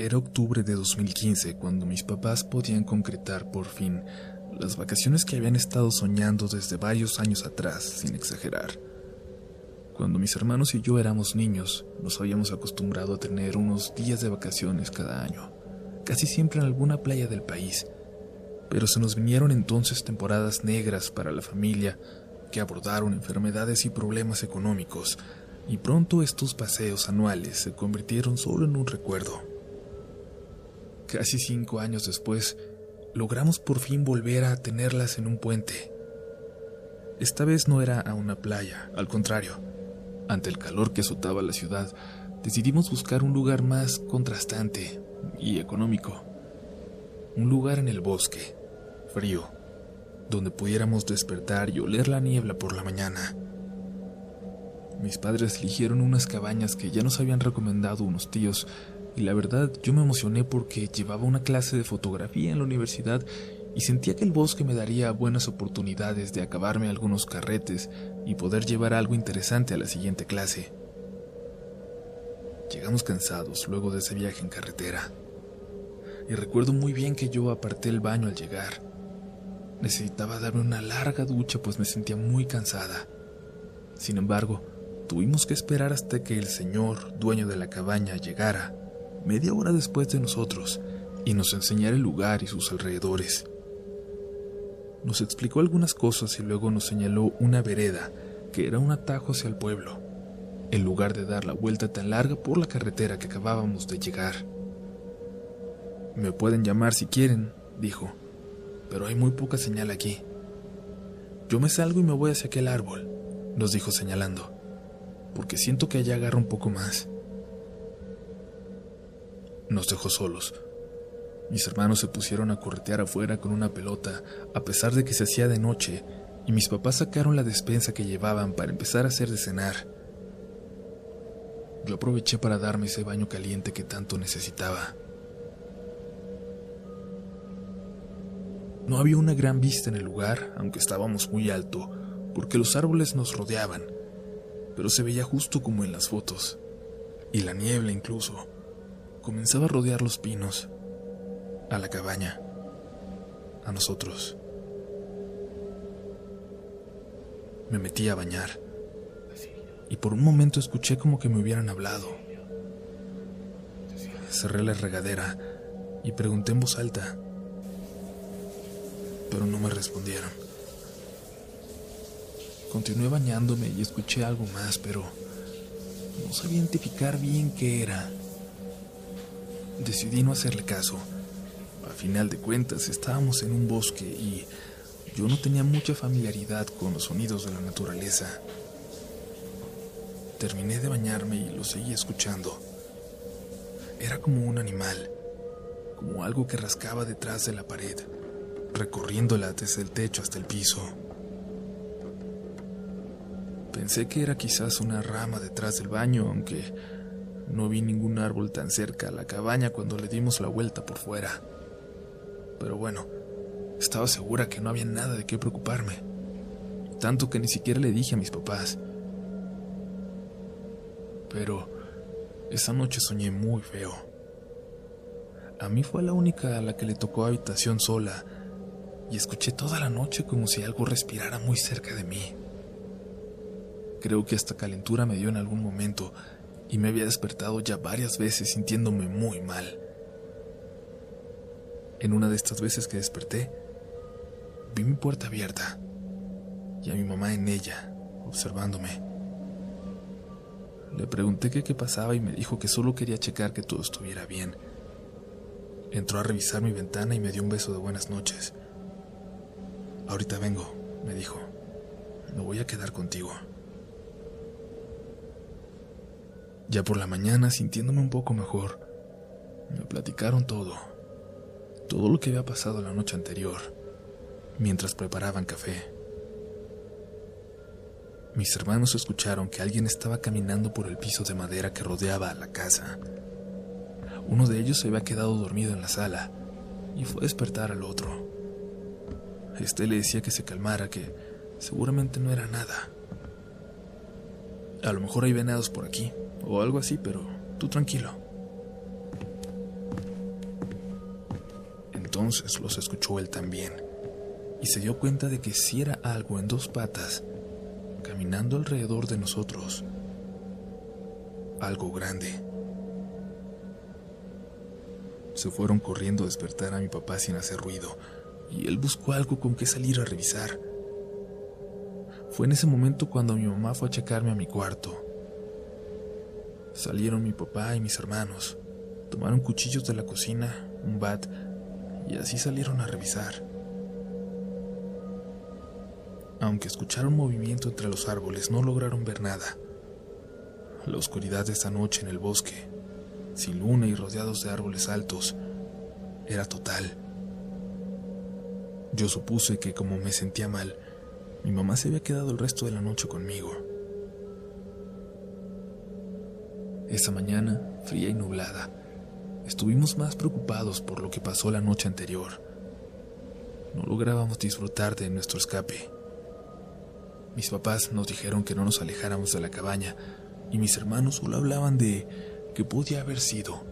Era octubre de 2015 cuando mis papás podían concretar por fin las vacaciones que habían estado soñando desde varios años atrás, sin exagerar. Cuando mis hermanos y yo éramos niños, nos habíamos acostumbrado a tener unos días de vacaciones cada año, casi siempre en alguna playa del país. Pero se nos vinieron entonces temporadas negras para la familia que abordaron enfermedades y problemas económicos, y pronto estos paseos anuales se convirtieron solo en un recuerdo. Casi cinco años después, logramos por fin volver a tenerlas en un puente. Esta vez no era a una playa, al contrario. Ante el calor que azotaba la ciudad, decidimos buscar un lugar más contrastante y económico. Un lugar en el bosque, frío, donde pudiéramos despertar y oler la niebla por la mañana. Mis padres eligieron unas cabañas que ya nos habían recomendado unos tíos y la verdad yo me emocioné porque llevaba una clase de fotografía en la universidad y sentía que el bosque me daría buenas oportunidades de acabarme algunos carretes y poder llevar algo interesante a la siguiente clase. Llegamos cansados luego de ese viaje en carretera. Y recuerdo muy bien que yo aparté el baño al llegar. Necesitaba darme una larga ducha pues me sentía muy cansada. Sin embargo, tuvimos que esperar hasta que el señor, dueño de la cabaña, llegara media hora después de nosotros y nos enseñara el lugar y sus alrededores. Nos explicó algunas cosas y luego nos señaló una vereda que era un atajo hacia el pueblo, en lugar de dar la vuelta tan larga por la carretera que acabábamos de llegar. Me pueden llamar si quieren, dijo, pero hay muy poca señal aquí. Yo me salgo y me voy hacia aquel árbol, nos dijo señalando, porque siento que allá agarra un poco más. Nos dejó solos. Mis hermanos se pusieron a corretear afuera con una pelota, a pesar de que se hacía de noche, y mis papás sacaron la despensa que llevaban para empezar a hacer de cenar. Yo aproveché para darme ese baño caliente que tanto necesitaba. No había una gran vista en el lugar, aunque estábamos muy alto, porque los árboles nos rodeaban, pero se veía justo como en las fotos, y la niebla incluso comenzaba a rodear los pinos, a la cabaña, a nosotros. Me metí a bañar y por un momento escuché como que me hubieran hablado. Cerré la regadera y pregunté en voz alta, pero no me respondieron. Continué bañándome y escuché algo más, pero no sabía identificar bien qué era decidí no hacerle caso. A final de cuentas, estábamos en un bosque y yo no tenía mucha familiaridad con los sonidos de la naturaleza. Terminé de bañarme y lo seguí escuchando. Era como un animal, como algo que rascaba detrás de la pared, recorriéndola desde el techo hasta el piso. Pensé que era quizás una rama detrás del baño, aunque no vi ningún árbol tan cerca a la cabaña cuando le dimos la vuelta por fuera. Pero bueno, estaba segura que no había nada de qué preocuparme. Tanto que ni siquiera le dije a mis papás. Pero esa noche soñé muy feo. A mí fue la única a la que le tocó habitación sola y escuché toda la noche como si algo respirara muy cerca de mí. Creo que hasta calentura me dio en algún momento y me había despertado ya varias veces sintiéndome muy mal. En una de estas veces que desperté, vi mi puerta abierta y a mi mamá en ella, observándome. Le pregunté qué, pasaba y me dijo que solo quería checar que todo estuviera bien. Entró a revisar mi ventana y me dio un beso de buenas noches. Ahorita vengo, me dijo. Me voy a quedar contigo. Ya por la mañana, sintiéndome un poco mejor, me platicaron todo, todo lo que había pasado la noche anterior, mientras preparaban café. Mis hermanos escucharon que alguien estaba caminando por el piso de madera que rodeaba a la casa. Uno de ellos se había quedado dormido en la sala y fue a despertar al otro. Este le decía que se calmara, que seguramente no era nada. A lo mejor hay venados por aquí, o algo así, pero tú tranquilo. entonces los escuchó él también, y se dio cuenta de que si era algo en dos patas, caminando alrededor de nosotros. Algo grande. Se fueron corriendo a despertar a mi papá sin hacer ruido, y él buscó algo con que salir a revisar. Fue en ese momento cuando mi mamá fue a checarme a mi cuarto. Salieron mi papá y mis hermanos, tomaron cuchillos de la cocina, un bat, y así salieron a revisar. Aunque escucharon movimiento entre los árboles, no lograron ver nada. La oscuridad de esa noche en el bosque sin luna y rodeados de árboles altos, era total. Yo supuse que como me sentía mal, mi mamá se había quedado el resto de la noche conmigo. Esa mañana, fría y nublada, estuvimos más preocupados por lo que pasó la noche anterior. No lográbamos disfrutar de nuestro escape. Mis papás nos dijeron que no nos alejáramos de la cabaña y mis hermanos solo hablaban de que podía haber sido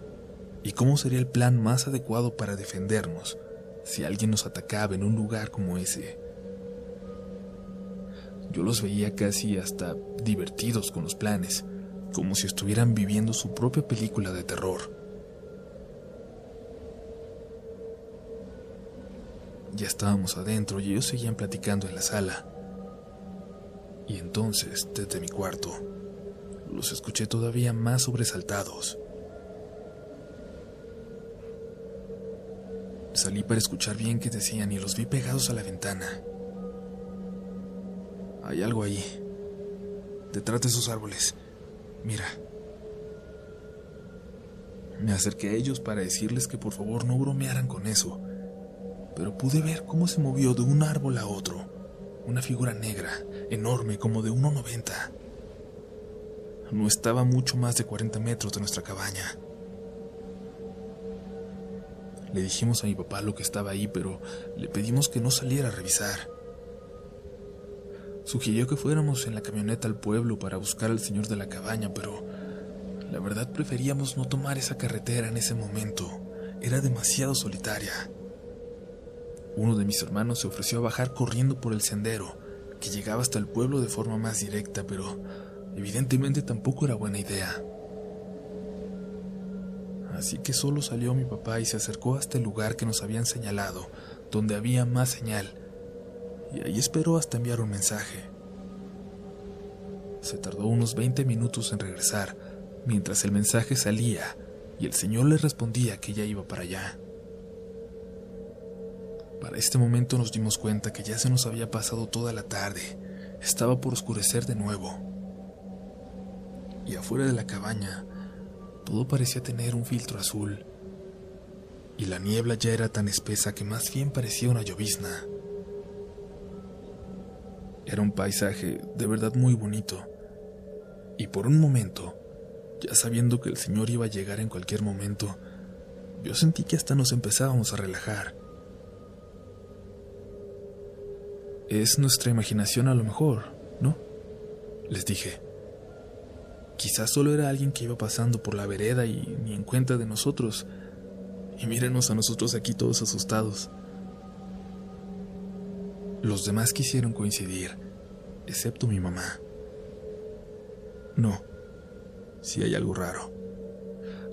y cómo sería el plan más adecuado para defendernos si alguien nos atacaba en un lugar como ese. Yo los veía casi hasta divertidos con los planes, como si estuvieran viviendo su propia película de terror. Ya estábamos adentro y ellos seguían platicando en la sala. Y entonces, desde mi cuarto, los escuché todavía más sobresaltados. Salí para escuchar bien qué decían y los vi pegados a la ventana. Hay algo ahí, detrás de esos árboles. Mira. Me acerqué a ellos para decirles que por favor no bromearan con eso, pero pude ver cómo se movió de un árbol a otro, una figura negra, enorme como de 1,90 no estaba mucho más de 40 metros de nuestra cabaña. Le dijimos a mi papá lo que estaba ahí, pero le pedimos que no saliera a revisar. Sugirió que fuéramos en la camioneta al pueblo para buscar al señor de la cabaña, pero la verdad preferíamos no tomar esa carretera en ese momento. Era demasiado solitaria. Uno de mis hermanos se ofreció a bajar corriendo por el sendero, que llegaba hasta el pueblo de forma más directa, pero Evidentemente tampoco era buena idea. Así que solo salió mi papá y se acercó hasta el lugar que nos habían señalado, donde había más señal, y ahí esperó hasta enviar un mensaje. Se tardó unos 20 minutos en regresar, mientras el mensaje salía y el señor le respondía que ya iba para allá. Para este momento nos dimos cuenta que ya se nos había pasado toda la tarde, estaba por oscurecer de nuevo y afuera de la cabaña todo parecía tener un filtro azul, y la niebla ya era tan espesa que más bien parecía una llovizna. Era un paisaje de verdad muy bonito, y por un momento, ya sabiendo que el Señor iba a llegar en cualquier momento, yo sentí que hasta nos empezábamos a relajar. Es nuestra imaginación a lo mejor, ¿no? Les dije. Quizás solo era alguien que iba pasando por la vereda y ni en cuenta de nosotros. Y mírenos a nosotros aquí todos asustados. Los demás quisieron coincidir, excepto mi mamá. No, si hay algo raro.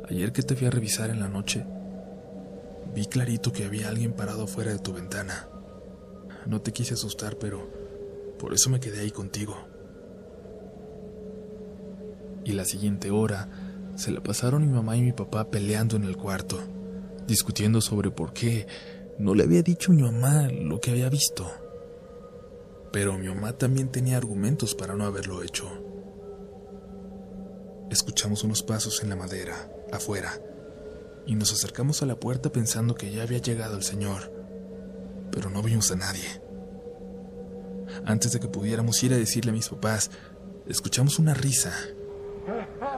Ayer que te fui a revisar en la noche, vi clarito que había alguien parado afuera de tu ventana. No te quise asustar, pero por eso me quedé ahí contigo y la siguiente hora se la pasaron mi mamá y mi papá peleando en el cuarto, discutiendo sobre por qué no le había dicho a mi mamá lo que había visto. Pero mi mamá también tenía argumentos para no haberlo hecho. Escuchamos unos pasos en la madera, afuera, y nos acercamos a la puerta pensando que ya había llegado el señor, pero no vimos a nadie. Antes de que pudiéramos ir a decirle a mis papás, escuchamos una risa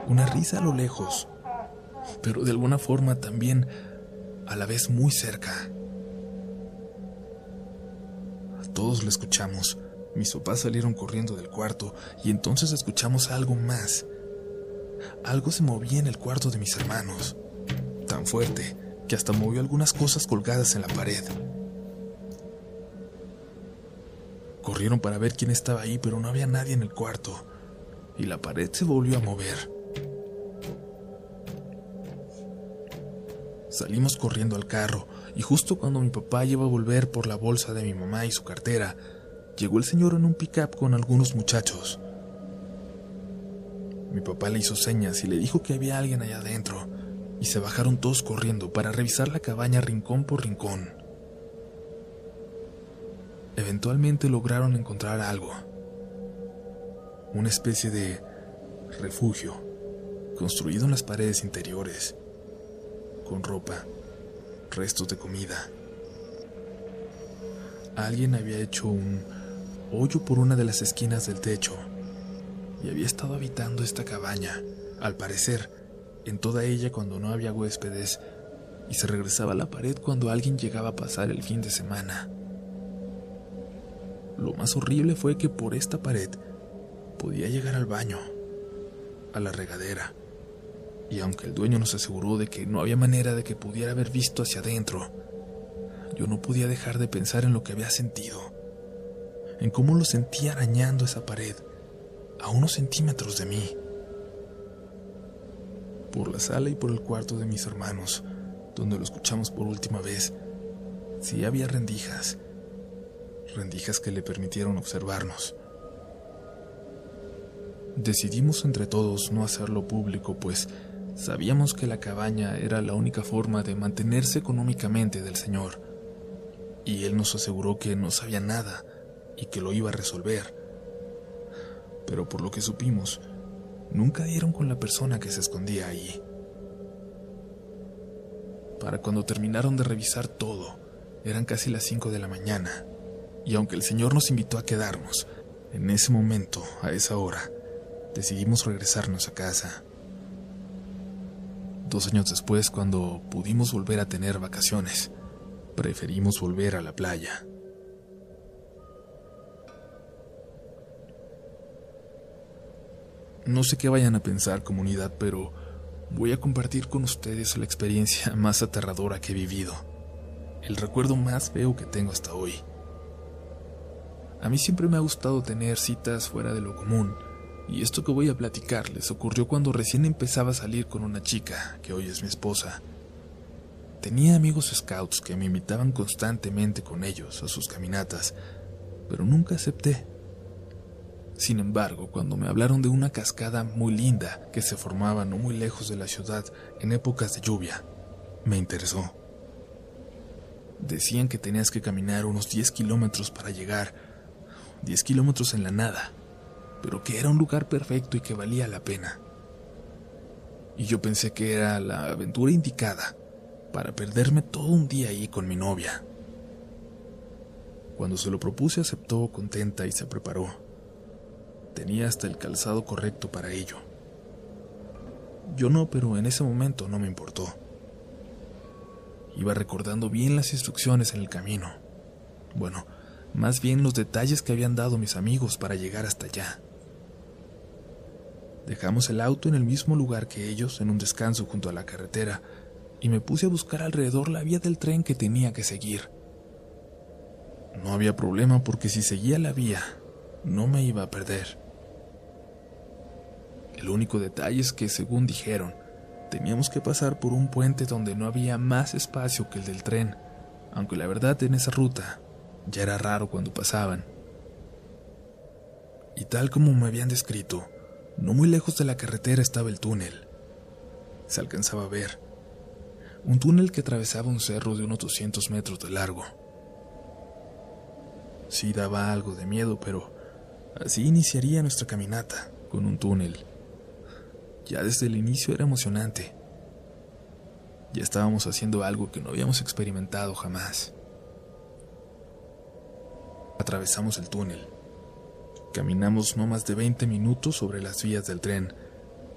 una risa a lo lejos, pero de alguna forma también a la vez muy cerca. Todos lo escuchamos. Mis papás salieron corriendo del cuarto y entonces escuchamos algo más. Algo se movía en el cuarto de mis hermanos, tan fuerte que hasta movió algunas cosas colgadas en la pared. Corrieron para ver quién estaba ahí, pero no había nadie en el cuarto, y la pared se volvió a mover. Salimos corriendo al carro, y justo cuando mi papá iba a volver por la bolsa de mi mamá y su cartera, llegó el señor en un pickup con algunos muchachos. Mi papá le hizo señas y le dijo que había alguien allá adentro, y se bajaron todos corriendo para revisar la cabaña rincón por rincón. Eventualmente lograron encontrar algo, una especie de refugio construido en las paredes interiores, con ropa, restos de comida. Alguien había hecho un hoyo por una de las esquinas del techo y había estado habitando esta cabaña, al parecer, en toda ella cuando no había huéspedes, y se regresaba a la pared cuando alguien llegaba a pasar el fin de semana. Lo más horrible fue que por esta pared podía llegar al baño, a la regadera, y aunque el dueño nos aseguró de que no había manera de que pudiera haber visto hacia adentro, yo no podía dejar de pensar en lo que había sentido, en cómo lo sentía arañando esa pared, a unos centímetros de mí. Por la sala y por el cuarto de mis hermanos, donde lo escuchamos por última vez, sí había rendijas, rendijas que le permitieron observarnos. Decidimos entre todos no hacerlo público, pues sabíamos que la cabaña era la única forma de mantenerse económicamente del Señor, y Él nos aseguró que no sabía nada y que lo iba a resolver pero por lo que supimos, nunca dieron con la persona que se escondía ahí. Para cuando terminaron de revisar todo, eran casi las 5 de la mañana, y aunque el Señor nos invitó a quedarnos, en ese momento, a esa hora, decidimos regresarnos a casa. Dos años después, cuando pudimos volver a tener vacaciones, preferimos volver a la playa. No sé qué vayan a pensar comunidad, pero voy a compartir con ustedes la experiencia más aterradora que he vivido, el recuerdo más feo que tengo hasta hoy. A mí siempre me ha gustado tener citas fuera de lo común, y esto que voy a platicarles ocurrió cuando recién empezaba a salir con una chica, que hoy es mi esposa. Tenía amigos scouts que me invitaban constantemente con ellos a sus caminatas, pero nunca acepté. Sin embargo, cuando me hablaron de una cascada muy linda que se formaba no muy lejos de la ciudad en épocas de lluvia, me interesó. Decían que tenías que caminar unos 10 kilómetros para llegar, 10 kilómetros en la nada, pero que era un lugar perfecto y que valía la pena. Y yo pensé que era la aventura indicada para perderme todo un día ahí con mi novia. Cuando se lo propuse aceptó contenta y se preparó. Tenía hasta el calzado correcto para ello. Yo no, pero en ese momento no me importó. Iba recordando bien las instrucciones en el camino. Bueno, más bien los detalles que habían dado mis amigos para llegar hasta allá. Dejamos el auto en el mismo lugar que ellos, en un descanso junto a la carretera, y me puse a buscar alrededor la vía del tren que tenía que seguir. No había problema porque si seguía la vía, no me iba a perder. El único detalle es que, según dijeron, teníamos que pasar por un puente donde no había más espacio que el del tren, aunque la verdad en esa ruta ya era raro cuando pasaban. Y tal como me habían descrito, no muy lejos de la carretera estaba el túnel. Se alcanzaba a ver. Un túnel que atravesaba un cerro de unos 200 metros de largo. Sí daba algo de miedo, pero así iniciaría nuestra caminata, con un túnel ya desde el inicio era emocionante. Ya estábamos haciendo algo que no habíamos experimentado jamás. Atravesamos el túnel. Caminamos no más de 20 minutos sobre las vías del tren,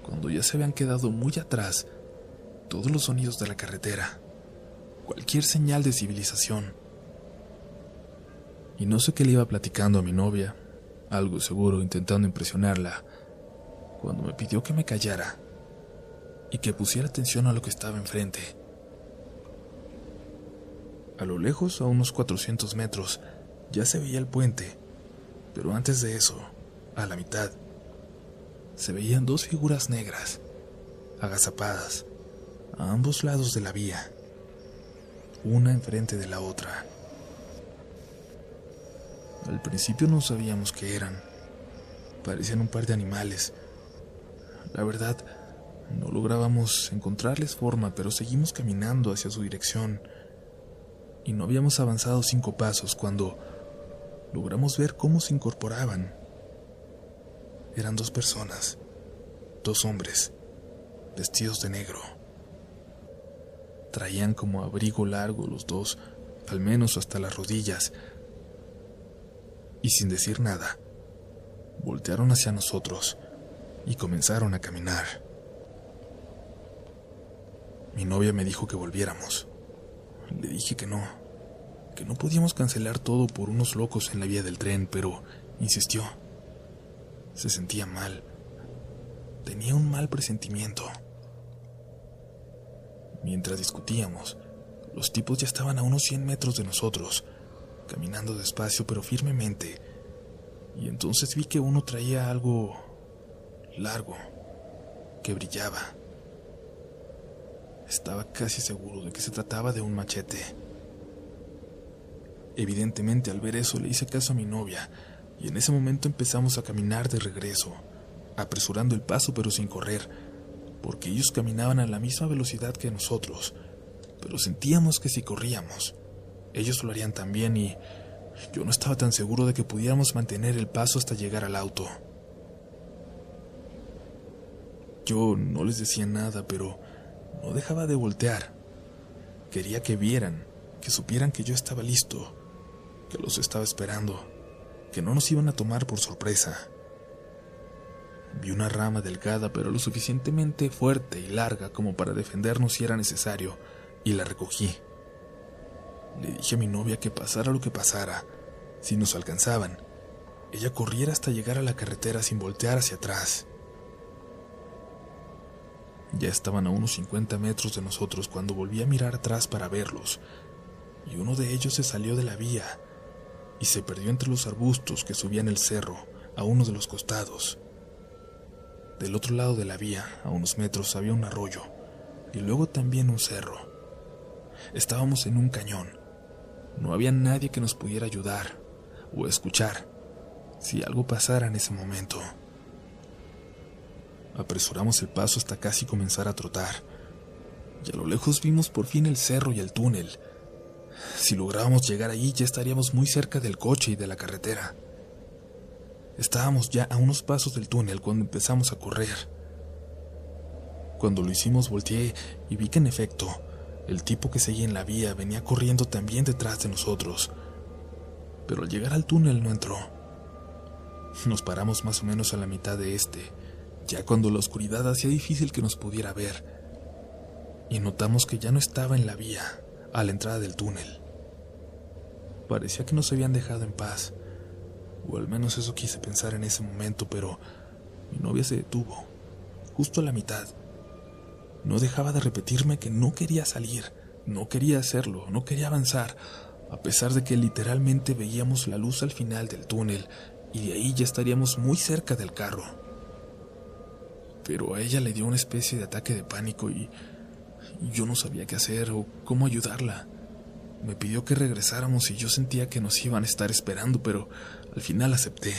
cuando ya se habían quedado muy atrás todos los sonidos de la carretera, cualquier señal de civilización. Y no sé qué le iba platicando a mi novia, algo seguro intentando impresionarla, cuando me pidió que me callara y que pusiera atención a lo que estaba enfrente. A lo lejos, a unos 400 metros, ya se veía el puente, pero antes de eso, a la mitad, se veían dos figuras negras, agazapadas, a ambos lados de la vía, una enfrente de la otra. Al principio no sabíamos qué eran. Parecían un par de animales. La verdad, no lográbamos encontrarles forma, pero seguimos caminando hacia su dirección. Y no habíamos avanzado cinco pasos cuando logramos ver cómo se incorporaban. Eran dos personas, dos hombres, vestidos de negro. Traían como abrigo largo los dos, al menos hasta las rodillas, y sin decir nada, voltearon hacia nosotros y comenzaron a caminar. Mi novia me dijo que volviéramos. Le dije que no, que no podíamos cancelar todo por unos locos en la vía del tren, pero insistió. Se sentía mal. Tenía un mal presentimiento. Mientras discutíamos, los tipos ya estaban a unos 100 metros de nosotros, caminando despacio pero firmemente, y entonces vi que uno traía algo largo, que brillaba. Estaba casi seguro de que se trataba de un machete. Evidentemente al ver eso le hice caso a mi novia y en ese momento empezamos a caminar de regreso, apresurando el paso pero sin correr, porque ellos caminaban a la misma velocidad que nosotros, pero sentíamos que si corríamos, ellos lo harían también y yo no estaba tan seguro de que pudiéramos mantener el paso hasta llegar al auto. Yo no les decía nada, pero no dejaba de voltear. Quería que vieran, que supieran que yo estaba listo, que los estaba esperando, que no nos iban a tomar por sorpresa. Vi una rama delgada pero lo suficientemente fuerte y larga como para defendernos si era necesario, y la recogí. Le dije a mi novia que pasara lo que pasara, si nos alcanzaban, ella corriera hasta llegar a la carretera sin voltear hacia atrás. Ya estaban a unos 50 metros de nosotros cuando volví a mirar atrás para verlos, y uno de ellos se salió de la vía y se perdió entre los arbustos que subían el cerro a uno de los costados. Del otro lado de la vía, a unos metros, había un arroyo y luego también un cerro. Estábamos en un cañón. No había nadie que nos pudiera ayudar o escuchar si algo pasara en ese momento. Apresuramos el paso hasta casi comenzar a trotar, y a lo lejos vimos por fin el cerro y el túnel. Si lográbamos llegar allí ya estaríamos muy cerca del coche y de la carretera. Estábamos ya a unos pasos del túnel cuando empezamos a correr. Cuando lo hicimos volteé y vi que en efecto, el tipo que seguía en la vía venía corriendo también detrás de nosotros, pero al llegar al túnel no entró. Nos paramos más o menos a la mitad de este, ya cuando la oscuridad hacía difícil que nos pudiera ver, y notamos que ya no estaba en la vía, a la entrada del túnel. Parecía que nos habían dejado en paz, o al menos eso quise pensar en ese momento, pero mi novia se detuvo, justo a la mitad. No dejaba de repetirme que no quería salir, no quería hacerlo, no quería avanzar, a pesar de que literalmente veíamos la luz al final del túnel y de ahí ya estaríamos muy cerca del carro. Pero a ella le dio una especie de ataque de pánico y yo no sabía qué hacer o cómo ayudarla. Me pidió que regresáramos y yo sentía que nos iban a estar esperando, pero al final acepté.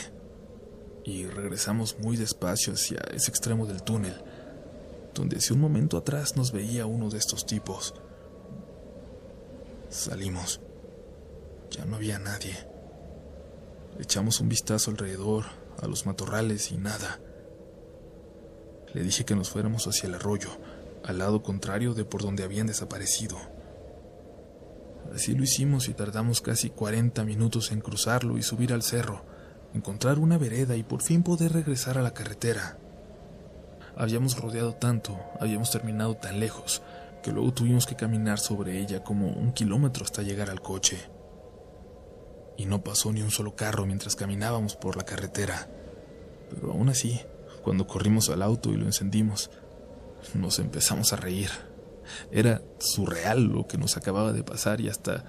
Y regresamos muy despacio hacia ese extremo del túnel, donde hace un momento atrás nos veía uno de estos tipos. Salimos. Ya no había nadie. Echamos un vistazo alrededor, a los matorrales y nada. Le dije que nos fuéramos hacia el arroyo, al lado contrario de por donde habían desaparecido. Así lo hicimos y tardamos casi 40 minutos en cruzarlo y subir al cerro, encontrar una vereda y por fin poder regresar a la carretera. Habíamos rodeado tanto, habíamos terminado tan lejos, que luego tuvimos que caminar sobre ella como un kilómetro hasta llegar al coche y no pasó ni un solo carro mientras caminábamos por la carretera. Pero aún así, cuando corrimos al auto y lo encendimos, nos empezamos a reír. Era surreal lo que nos acababa de pasar y hasta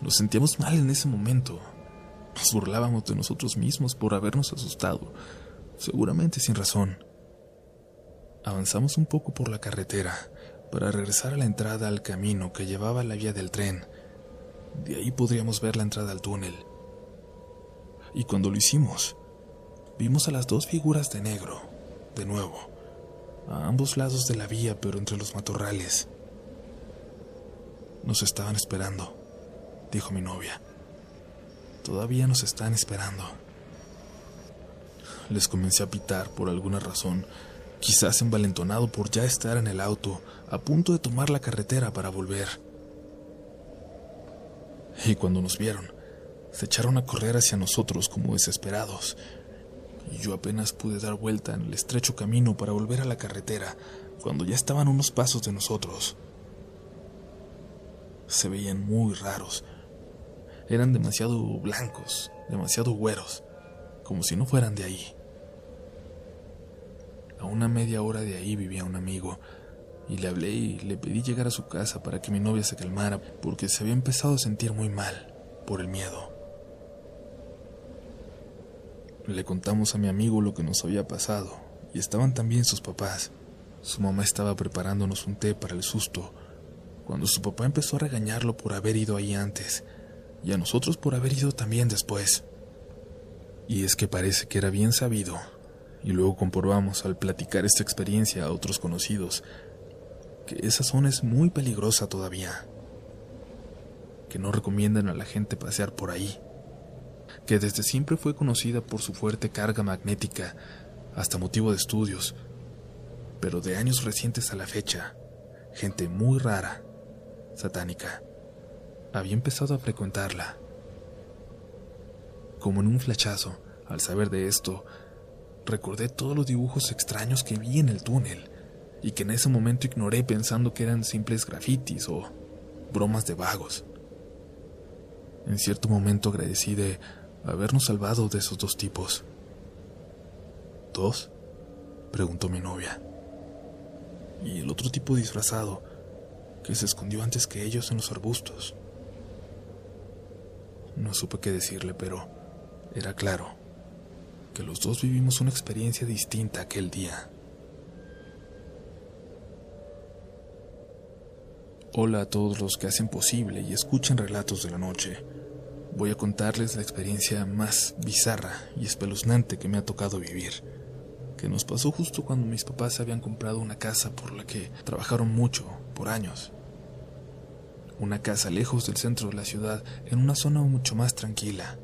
Nos sentíamos mal en ese momento. Nos burlábamos de nosotros mismos por habernos asustado, seguramente sin razón. Avanzamos un poco por la carretera para regresar a la entrada al camino que llevaba a la vía del tren. De ahí podríamos ver la entrada al túnel. Y cuando lo hicimos, vimos a las dos figuras de negro, de nuevo, a ambos lados de la vía, pero entre los matorrales. Nos estaban esperando, dijo mi novia. Todavía nos están esperando. Les comencé a pitar por alguna razón, quizás envalentonado por ya estar en el auto, a punto de tomar la carretera para volver. Y cuando nos vieron, se echaron a correr hacia nosotros como desesperados, y yo apenas pude dar vuelta en el estrecho camino para volver a la carretera cuando ya estaban unos pasos de nosotros. Se veían muy raros. Eran demasiado blancos, demasiado güeros, como si no fueran de ahí. A una media hora de ahí vivía un amigo, y le hablé y le pedí llegar a su casa para que mi novia se calmara, porque se había empezado a sentir muy mal por el miedo. Le contamos a mi amigo lo que nos había pasado, y estaban también sus papás. Su mamá estaba preparándonos un té para el susto, cuando su papá empezó a regañarlo por haber ido ahí antes, y a nosotros por haber ido también después. Y es que parece que era bien sabido, y luego comprobamos al platicar esta experiencia a otros conocidos, que esa zona es muy peligrosa todavía, que no recomiendan a la gente pasear por ahí que desde siempre fue conocida por su fuerte carga magnética, hasta motivo de estudios, pero de años recientes a la fecha, gente muy rara, satánica, había empezado a frecuentarla. Como en un flechazo, al saber de esto, recordé todos los dibujos extraños que vi en el túnel y que en ese momento ignoré pensando que eran simples grafitis o bromas de vagos. En cierto momento agradecí de habernos salvado de esos dos tipos. ¿Dos? preguntó mi novia. Y el otro tipo disfrazado, que se escondió antes que ellos en los arbustos. No supe qué decirle, pero era claro que los dos vivimos una experiencia distinta aquel día. Hola a todos los que hacen posible y escuchan relatos de la noche voy a contarles la experiencia más bizarra y espeluznante que me ha tocado vivir, que nos pasó justo cuando mis papás habían comprado una casa por la que trabajaron mucho, por años. Una casa lejos del centro de la ciudad, en una zona mucho más tranquila.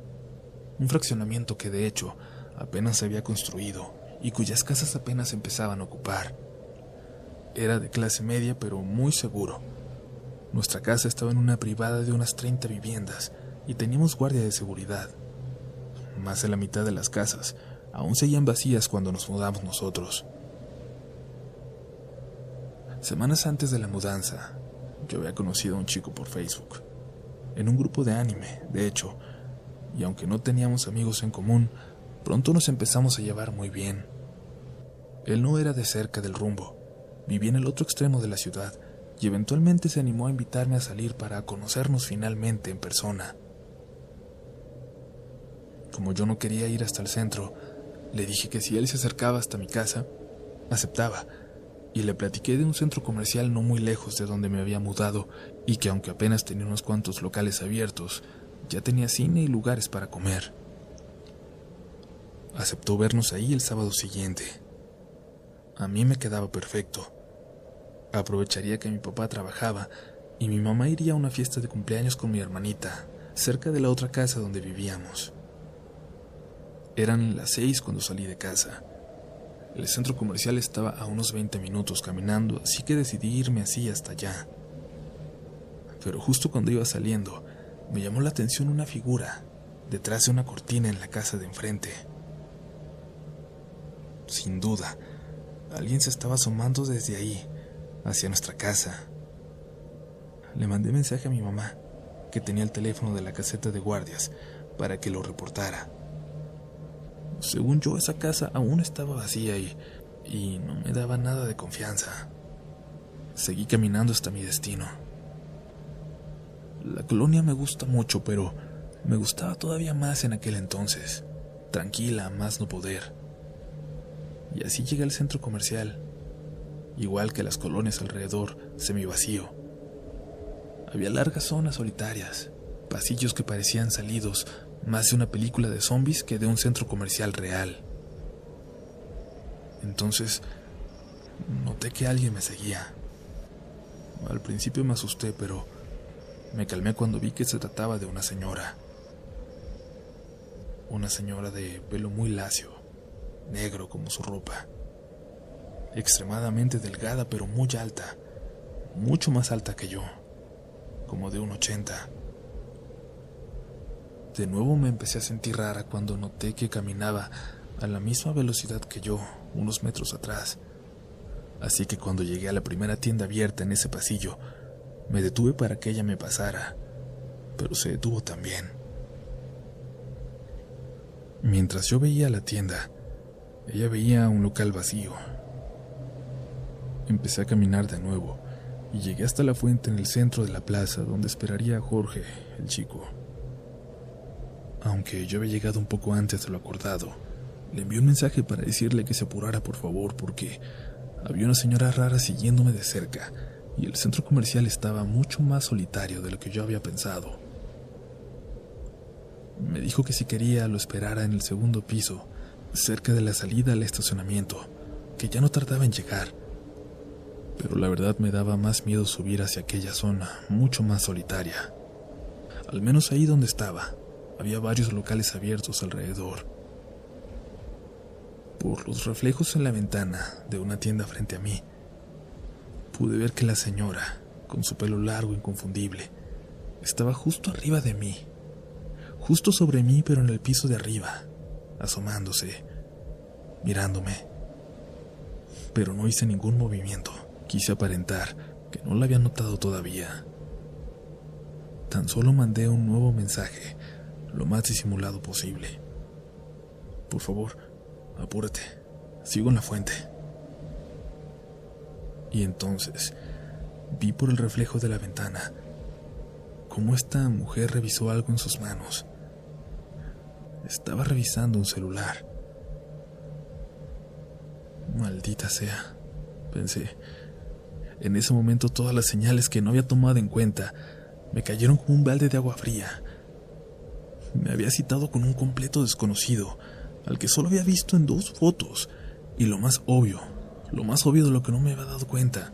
Un fraccionamiento que de hecho apenas se había construido y cuyas casas apenas empezaban a ocupar. Era de clase media pero muy seguro. Nuestra casa estaba en una privada de unas 30 viviendas y teníamos guardia de seguridad. Más de la mitad de las casas aún seguían vacías cuando nos mudamos nosotros. Semanas antes de la mudanza, yo había conocido a un chico por Facebook, en un grupo de anime, de hecho, y aunque no teníamos amigos en común, pronto nos empezamos a llevar muy bien. Él no era de cerca del rumbo, vivía en el otro extremo de la ciudad y eventualmente se animó a invitarme a salir para conocernos finalmente en persona. Como yo no quería ir hasta el centro, le dije que si él se acercaba hasta mi casa, aceptaba, y le platiqué de un centro comercial no muy lejos de donde me había mudado y que aunque apenas tenía unos cuantos locales abiertos, ya tenía cine y lugares para comer. Aceptó vernos ahí el sábado siguiente. A mí me quedaba perfecto. Aprovecharía que mi papá trabajaba y mi mamá iría a una fiesta de cumpleaños con mi hermanita, cerca de la otra casa donde vivíamos. Eran las seis cuando salí de casa. El centro comercial estaba a unos 20 minutos caminando, así que decidí irme así hasta allá. Pero justo cuando iba saliendo, me llamó la atención una figura detrás de una cortina en la casa de enfrente. Sin duda, alguien se estaba asomando desde ahí, hacia nuestra casa. Le mandé mensaje a mi mamá, que tenía el teléfono de la caseta de guardias, para que lo reportara. Según yo, esa casa aún estaba vacía y, y no me daba nada de confianza. Seguí caminando hasta mi destino. La colonia me gusta mucho, pero me gustaba todavía más en aquel entonces. Tranquila, más no poder. Y así llegué al centro comercial, igual que las colonias alrededor, semivacío. Había largas zonas solitarias, pasillos que parecían salidos más de una película de zombies que de un centro comercial real. Entonces, noté que alguien me seguía. Al principio me asusté, pero me calmé cuando vi que se trataba de una señora. Una señora de pelo muy lacio, negro como su ropa. Extremadamente delgada pero muy alta, mucho más alta que yo, como de un ochenta. De nuevo me empecé a sentir rara cuando noté que caminaba a la misma velocidad que yo, unos metros atrás. Así que cuando llegué a la primera tienda abierta en ese pasillo, me detuve para que ella me pasara, pero se detuvo también. Mientras yo veía la tienda, ella veía un local vacío. Empecé a caminar de nuevo y llegué hasta la fuente en el centro de la plaza donde esperaría a Jorge, el chico. Aunque yo había llegado un poco antes de lo acordado, le envié un mensaje para decirle que se apurara por favor porque había una señora rara siguiéndome de cerca y el centro comercial estaba mucho más solitario de lo que yo había pensado. Me dijo que si quería lo esperara en el segundo piso, cerca de la salida al estacionamiento, que ya no tardaba en llegar. Pero la verdad me daba más miedo subir hacia aquella zona, mucho más solitaria. Al menos ahí donde estaba, había varios locales abiertos alrededor. Por los reflejos en la ventana de una tienda frente a mí, pude ver que la señora, con su pelo largo inconfundible, estaba justo arriba de mí, justo sobre mí pero en el piso de arriba, asomándose, mirándome. Pero no hice ningún movimiento, quise aparentar que no la había notado todavía. Tan solo mandé un nuevo mensaje, lo más disimulado posible. Por favor, apúrate, sigo en la fuente. Y entonces vi por el reflejo de la ventana cómo esta mujer revisó algo en sus manos. Estaba revisando un celular. Maldita sea, pensé. En ese momento todas las señales que no había tomado en cuenta me cayeron como un balde de agua fría. Me había citado con un completo desconocido, al que solo había visto en dos fotos, y lo más obvio, lo más obvio de lo que no me había dado cuenta.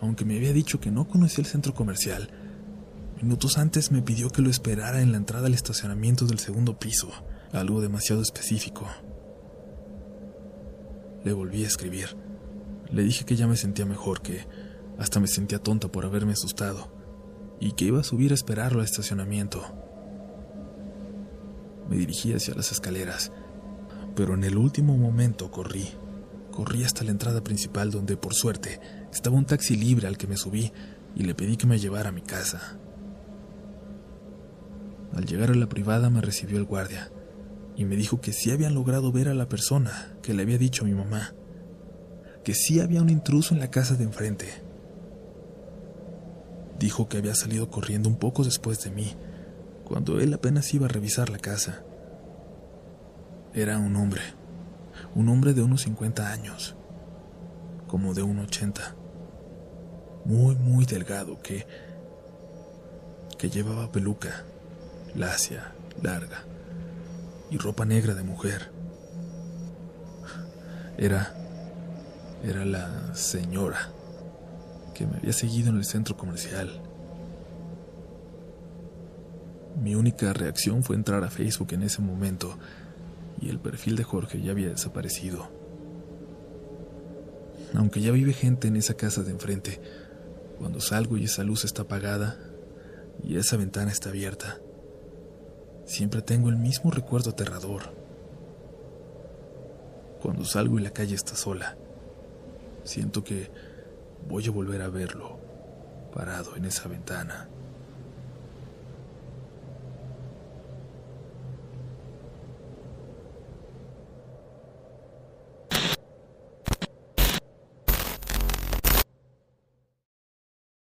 Aunque me había dicho que no conocía el centro comercial, minutos antes me pidió que lo esperara en la entrada al estacionamiento del segundo piso, algo demasiado específico. Le volví a escribir. Le dije que ya me sentía mejor, que hasta me sentía tonta por haberme asustado, y que iba a subir a esperarlo al estacionamiento. Me dirigí hacia las escaleras, pero en el último momento corrí. Corrí hasta la entrada principal donde, por suerte, estaba un taxi libre al que me subí y le pedí que me llevara a mi casa. Al llegar a la privada me recibió el guardia y me dijo que sí habían logrado ver a la persona que le había dicho a mi mamá, que sí había un intruso en la casa de enfrente. Dijo que había salido corriendo un poco después de mí, cuando él apenas iba a revisar la casa. Era un hombre un hombre de unos 50 años, como de un 80, muy, muy delgado, que, que llevaba peluca, lacia, larga, y ropa negra de mujer. Era, era la señora que me había seguido en el centro comercial. Mi única reacción fue entrar a Facebook en ese momento y el perfil de Jorge ya había desaparecido. Aunque ya vive gente en esa casa de enfrente, cuando salgo y esa luz está apagada y esa ventana está abierta, siempre tengo el mismo recuerdo aterrador. Cuando salgo y la calle está sola, siento que voy a volver a verlo, parado en esa ventana.